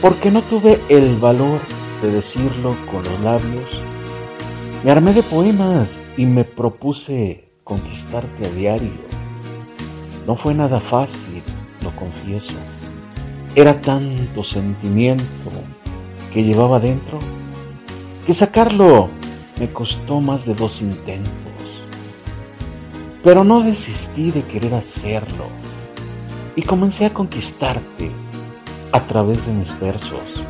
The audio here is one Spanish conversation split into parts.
porque no tuve el valor de decirlo con los labios, me armé de poemas y me propuse conquistarte a diario. No fue nada fácil, lo confieso. Era tanto sentimiento que llevaba dentro que sacarlo me costó más de dos intentos. Pero no desistí de querer hacerlo y comencé a conquistarte a través de mis versos.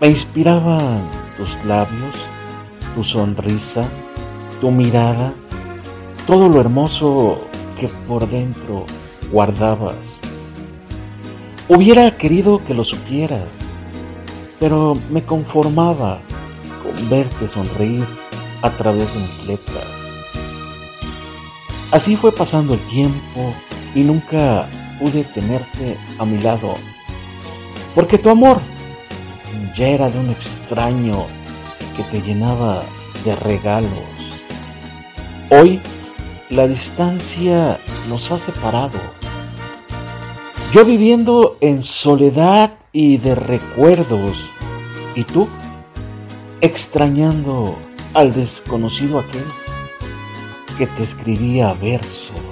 Me inspiraban tus labios, tu sonrisa, tu mirada, todo lo hermoso que por dentro guardabas. Hubiera querido que lo supieras, pero me conformaba con verte sonreír a través de mis letras. Así fue pasando el tiempo y nunca pude tenerte a mi lado, porque tu amor ya era de un extraño que te llenaba de regalos. Hoy la distancia nos ha separado. Yo viviendo en soledad y de recuerdos, y tú extrañando al desconocido aquel que te escribía versos.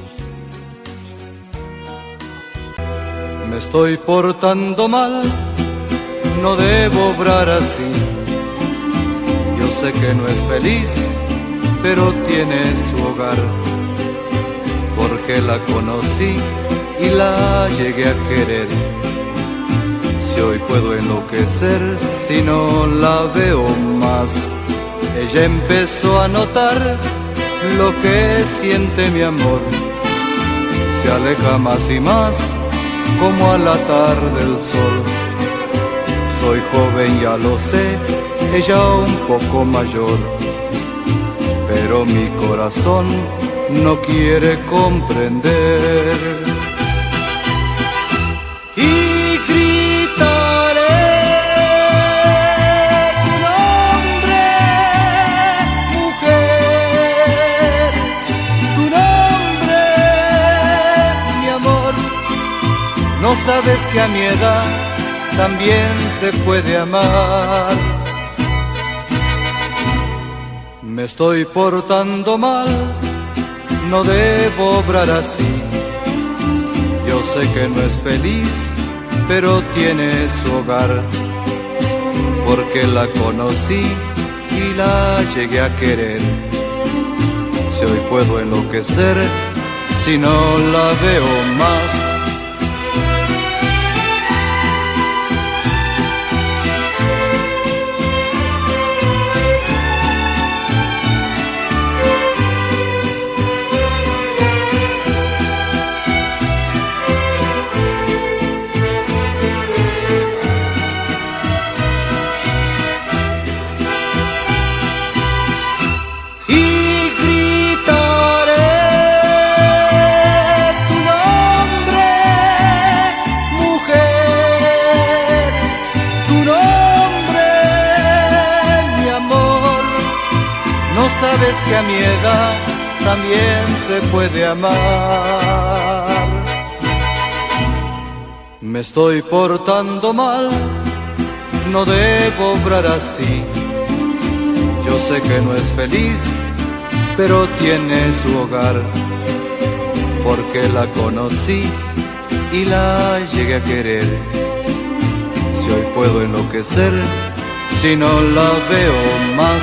Me estoy portando mal, no debo obrar así. Yo sé que no es feliz, pero tiene su hogar. Porque la conocí y la llegué a querer. Si hoy puedo enloquecer, si no la veo más. Ella empezó a notar lo que siente mi amor. Se aleja más y más como al atar del sol. Soy joven, ya lo sé, ella un poco mayor, pero mi corazón no quiere comprender. Y Sabes que a mi edad también se puede amar. Me estoy portando mal, no debo obrar así. Yo sé que no es feliz, pero tiene su hogar. Porque la conocí y la llegué a querer. Si hoy puedo enloquecer, si no la veo más. Que a mi edad también se puede amar. Me estoy portando mal, no debo obrar así. Yo sé que no es feliz, pero tiene su hogar, porque la conocí y la llegué a querer. Si hoy puedo enloquecer, si no la veo más,